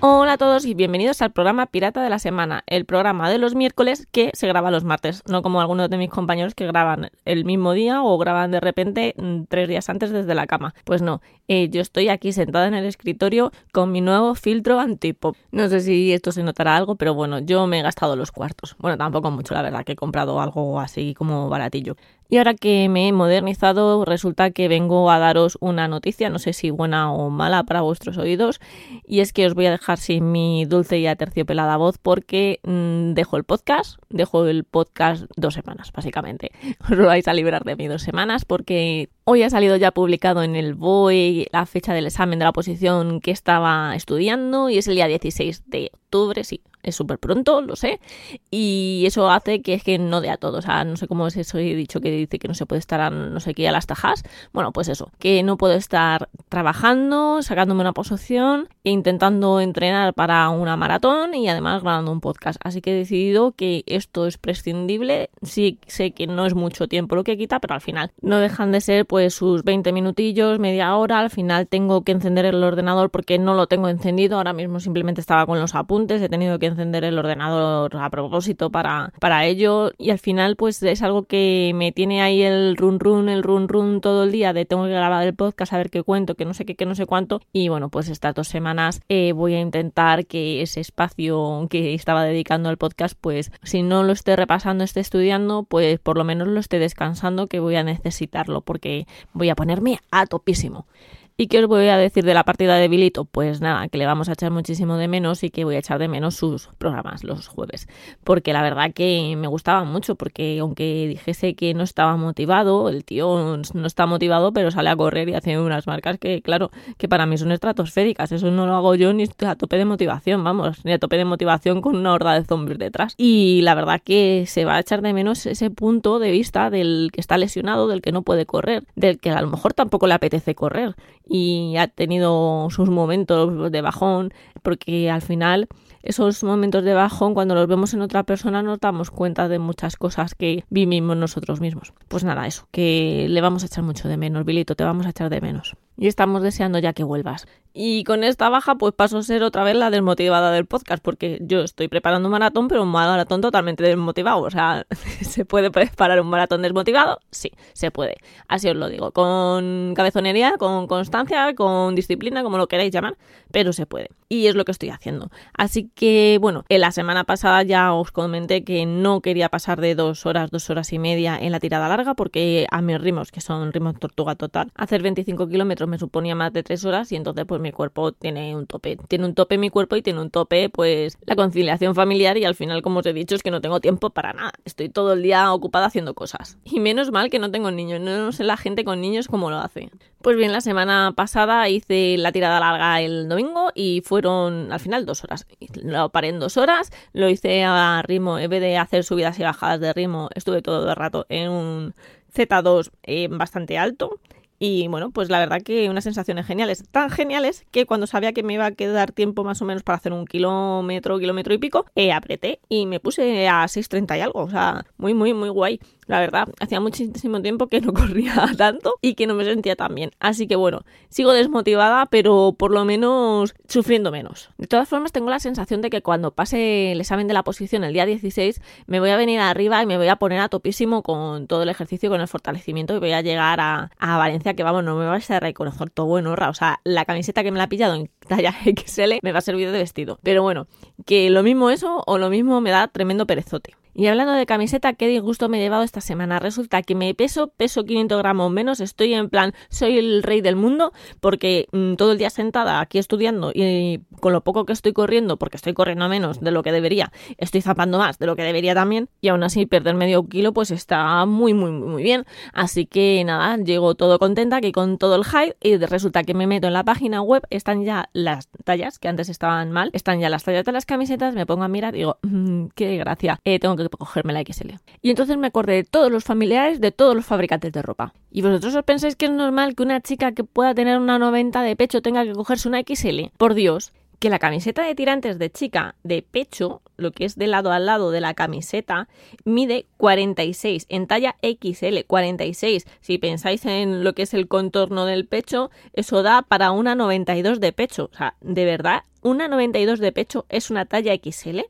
Hola a todos y bienvenidos al programa Pirata de la Semana, el programa de los miércoles que se graba los martes, no como algunos de mis compañeros que graban el mismo día o graban de repente mm, tres días antes desde la cama. Pues no, eh, yo estoy aquí sentada en el escritorio con mi nuevo filtro antipop. No sé si esto se notará algo, pero bueno, yo me he gastado los cuartos. Bueno, tampoco mucho, la verdad, que he comprado algo así como baratillo. Y ahora que me he modernizado, resulta que vengo a daros una noticia, no sé si buena o mala para vuestros oídos, y es que os voy a dejar sin mi dulce y aterciopelada voz porque mm, dejo el podcast, dejo el podcast dos semanas, básicamente. Os lo vais a librar de mí dos semanas porque hoy ha salido ya publicado en el BOE la fecha del examen de la posición que estaba estudiando y es el día 16 de octubre, sí, es súper pronto, lo sé, y eso hace que es que no dé a todo, o sea, no sé cómo es eso, he dicho que dice que no se puede estar a no sé qué a las tajas, bueno, pues eso, que no puedo estar trabajando, sacándome una posición e intentando entrenar para una maratón y además grabando un podcast, así que he decidido que esto es prescindible, sí sé que no es mucho tiempo lo que quita, pero al final no dejan de ser pues sus 20 minutillos, media hora, al final tengo que encender el ordenador porque no lo tengo encendido, ahora mismo simplemente estaba con los apuntes, he tenido que encender el ordenador a propósito para, para ello y al final pues es algo que me tiene ahí el run run, el run run todo el día de tengo que grabar el podcast, a ver qué cuento, que no sé qué, que no sé cuánto y bueno pues estas dos semanas eh, voy a intentar que ese espacio que estaba dedicando al podcast pues si no lo esté repasando, esté estudiando pues por lo menos lo esté descansando que voy a necesitarlo porque voy a ponerme a topísimo. ¿Y qué os voy a decir de la partida de Bilito? Pues nada, que le vamos a echar muchísimo de menos y que voy a echar de menos sus programas los jueves. Porque la verdad que me gustaba mucho, porque aunque dijese que no estaba motivado, el tío no está motivado, pero sale a correr y hace unas marcas que, claro, que para mí son estratosféricas. Eso no lo hago yo ni a tope de motivación, vamos, ni a tope de motivación con una horda de zombies detrás. Y la verdad que se va a echar de menos ese punto de vista del que está lesionado, del que no puede correr, del que a lo mejor tampoco le apetece correr y ha tenido sus momentos de bajón, porque al final esos momentos de bajón, cuando los vemos en otra persona, nos damos cuenta de muchas cosas que vivimos nosotros mismos. Pues nada, eso, que le vamos a echar mucho de menos, Bilito, te vamos a echar de menos. Y estamos deseando ya que vuelvas. Y con esta baja, pues paso a ser otra vez la desmotivada del podcast, porque yo estoy preparando un maratón, pero un maratón totalmente desmotivado. O sea, ¿se puede preparar un maratón desmotivado? Sí, se puede. Así os lo digo. Con cabezonería, con constancia, con disciplina, como lo queráis llamar, pero se puede. Y es lo que estoy haciendo. Así que, bueno, en la semana pasada ya os comenté que no quería pasar de dos horas, dos horas y media en la tirada larga, porque a mis ritmos, que son ritmos tortuga total, hacer 25 kilómetros me suponía más de tres horas y entonces pues mi cuerpo tiene un tope. Tiene un tope mi cuerpo y tiene un tope pues la conciliación familiar y al final, como os he dicho, es que no tengo tiempo para nada. Estoy todo el día ocupada haciendo cosas. Y menos mal que no tengo niños. No sé la gente con niños cómo lo hace. Pues bien, la semana pasada hice la tirada larga el domingo y fueron al final dos horas. Lo paré en dos horas, lo hice a ritmo, en vez de hacer subidas y bajadas de ritmo, estuve todo el rato en un Z2 eh, bastante alto y bueno, pues la verdad que unas sensaciones geniales. Tan geniales que cuando sabía que me iba a quedar tiempo más o menos para hacer un kilómetro, kilómetro y pico, eh, apreté y me puse a 6.30 y algo. O sea, muy, muy, muy guay. La verdad, hacía muchísimo tiempo que no corría tanto y que no me sentía tan bien. Así que bueno, sigo desmotivada, pero por lo menos sufriendo menos. De todas formas, tengo la sensación de que cuando pase el examen de la posición el día 16, me voy a venir arriba y me voy a poner a topísimo con todo el ejercicio, con el fortalecimiento y voy a llegar a, a Valencia, que vamos, no me vais a reconocer todo bueno, O sea, la camiseta que me la ha pillado en talla XL me va a servir de vestido. Pero bueno, que lo mismo eso o lo mismo me da tremendo perezote. Y hablando de camiseta, qué disgusto me he llevado esta semana. Resulta que me peso, peso 500 gramos menos, estoy en plan, soy el rey del mundo, porque mm, todo el día sentada aquí estudiando y con lo poco que estoy corriendo, porque estoy corriendo menos de lo que debería, estoy zapando más de lo que debería también, y aún así perder medio kilo pues está muy, muy, muy bien. Así que nada, llego todo contenta aquí con todo el hype y resulta que me meto en la página web, están ya las tallas, que antes estaban mal, están ya las tallas de las camisetas, me pongo a mirar digo, mmm, qué gracia, eh, tengo que cogerme la XL. Y entonces me acordé de todos los familiares de todos los fabricantes de ropa. ¿Y vosotros os pensáis que es normal que una chica que pueda tener una 90 de pecho tenga que cogerse una XL? Por Dios, que la camiseta de tirantes de chica de pecho, lo que es de lado a lado de la camiseta, mide 46 en talla XL, 46. Si pensáis en lo que es el contorno del pecho, eso da para una 92 de pecho. O sea, de verdad, una 92 de pecho es una talla XL.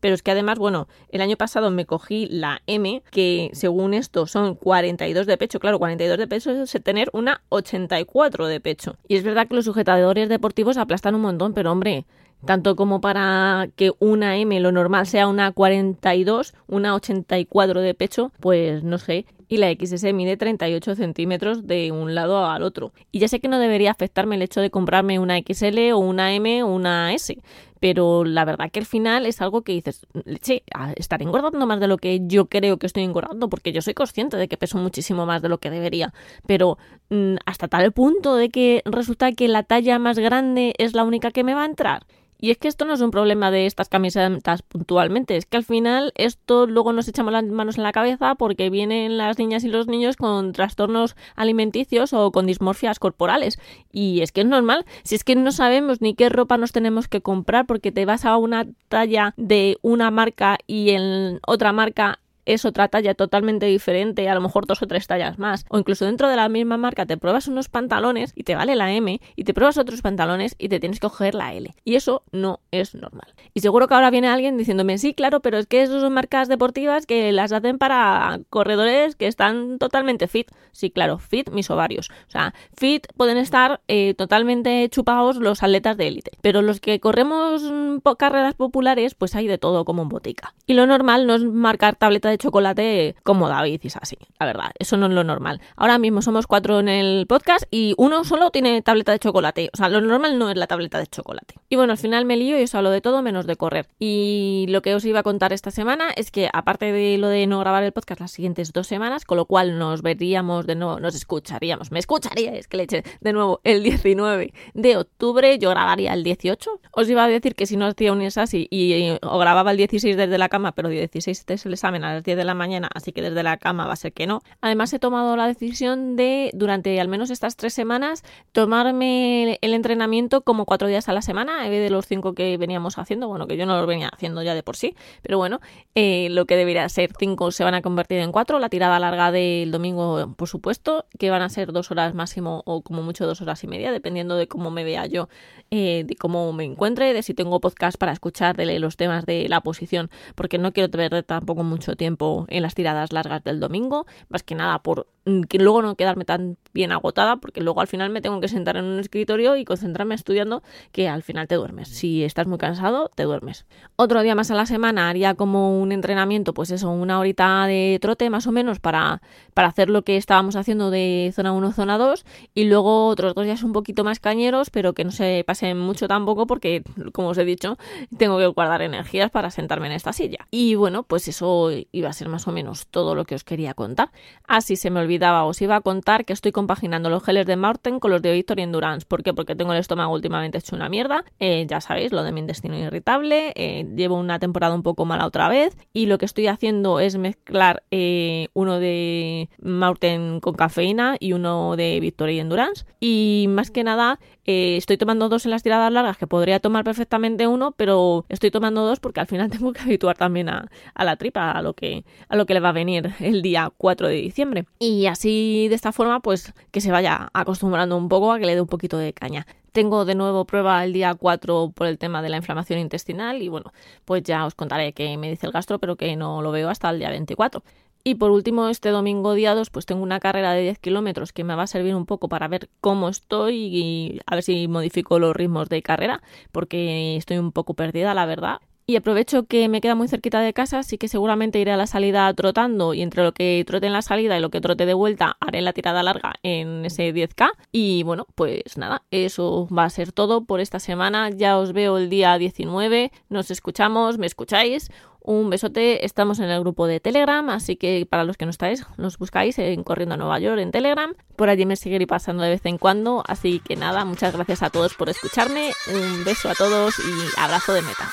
Pero es que además, bueno, el año pasado me cogí la M, que según esto son 42 de pecho. Claro, 42 de pecho es tener una 84 de pecho. Y es verdad que los sujetadores deportivos aplastan un montón, pero hombre, tanto como para que una M lo normal sea una 42, una 84 de pecho, pues no sé. Y la XS mide 38 centímetros de un lado al otro. Y ya sé que no debería afectarme el hecho de comprarme una XL o una M o una S, pero la verdad que al final es algo que dices, leche, estaré engordando más de lo que yo creo que estoy engordando, porque yo soy consciente de que peso muchísimo más de lo que debería, pero mm, hasta tal punto de que resulta que la talla más grande es la única que me va a entrar. Y es que esto no es un problema de estas camisetas puntualmente, es que al final esto luego nos echamos las manos en la cabeza porque vienen las niñas y los niños con trastornos alimenticios o con dismorfias corporales. Y es que es normal, si es que no sabemos ni qué ropa nos tenemos que comprar porque te vas a una talla de una marca y en otra marca es otra talla totalmente diferente, a lo mejor dos o tres tallas más. O incluso dentro de la misma marca te pruebas unos pantalones y te vale la M y te pruebas otros pantalones y te tienes que coger la L. Y eso no es normal. Y seguro que ahora viene alguien diciéndome, sí, claro, pero es que esas son marcas deportivas que las hacen para corredores que están totalmente fit. Sí, claro, fit mis ovarios. O sea, fit pueden estar eh, totalmente chupados los atletas de élite. Pero los que corremos mm, carreras populares, pues hay de todo como en botica. Y lo normal no es marcar tableta de chocolate como David y así, la verdad, eso no es lo normal. Ahora mismo somos cuatro en el podcast y uno solo tiene tableta de chocolate, o sea, lo normal no es la tableta de chocolate. Y bueno, al final me lío y os hablo de todo menos de correr. Y lo que os iba a contar esta semana es que aparte de lo de no grabar el podcast las siguientes dos semanas, con lo cual nos veríamos de nuevo, nos escucharíamos, me escucharíais, que leche, de nuevo el 19 de octubre, yo grabaría el 18. Os iba a decir que si no hacía un así y, o grababa el 16 desde la cama, pero el 16 es el examen a las 10 de la mañana, así que desde la cama va a ser que no. Además he tomado la decisión de, durante al menos estas tres semanas, tomarme el entrenamiento como cuatro días a la semana, en vez de los cinco que veníamos haciendo, bueno, que yo no los venía haciendo ya de por sí, pero bueno, eh, lo que debería ser cinco se van a convertir en cuatro, la tirada larga del domingo, por supuesto, que van a ser dos horas máximo o como mucho dos horas y media, dependiendo de cómo me vea yo, eh, de cómo me encuentre, de si tengo podcast para escuchar de los temas de la posición, porque no quiero perder tampoco mucho tiempo en las tiradas largas del domingo, más que nada por que luego no quedarme tan bien agotada, porque luego al final me tengo que sentar en un escritorio y concentrarme estudiando, que al final te duermes. Si estás muy cansado, te duermes. Otro día más a la semana haría como un entrenamiento, pues eso, una horita de trote más o menos para, para hacer lo que estábamos haciendo de zona 1, zona 2, y luego otros dos días un poquito más cañeros, pero que no se pasen mucho tampoco, porque como os he dicho, tengo que guardar energías para sentarme en esta silla. Y bueno, pues eso iba a ser más o menos todo lo que os quería contar. Así se me olvidaba, os iba a contar que estoy compaginando los geles de Marten con los de Victory Endurance. ¿Por qué? Porque tengo el estómago últimamente hecho una mierda. Eh, ya sabéis, lo de mi intestino irritable. Eh, llevo una temporada un poco mala otra vez. Y lo que estoy haciendo es mezclar eh, uno de Marten con cafeína y uno de Victory Endurance. Y más que nada, estoy tomando dos en las tiradas largas, que podría tomar perfectamente uno, pero estoy tomando dos porque al final tengo que habituar también a, a la tripa, a lo que a lo que le va a venir el día 4 de diciembre. Así de esta forma, pues que se vaya acostumbrando un poco a que le dé un poquito de caña. Tengo de nuevo prueba el día 4 por el tema de la inflamación intestinal y bueno, pues ya os contaré qué me dice el gastro, pero que no lo veo hasta el día 24. Y por último, este domingo día 2, pues tengo una carrera de 10 kilómetros que me va a servir un poco para ver cómo estoy y a ver si modifico los ritmos de carrera, porque estoy un poco perdida, la verdad Y aprovecho que me queda muy cerquita de casa, así que seguramente iré a la salida trotando y entre lo que trote en la salida y lo que trote de vuelta haré la tirada larga en ese 10K. Y bueno, pues nada, eso va a ser todo por esta semana. Ya os veo el día 19, nos escuchamos, me escucháis. Un besote, estamos en el grupo de Telegram, así que para los que no estáis, nos buscáis en Corriendo a Nueva York en Telegram. Por allí me seguiré pasando de vez en cuando, así que nada, muchas gracias a todos por escucharme, un beso a todos y abrazo de meta.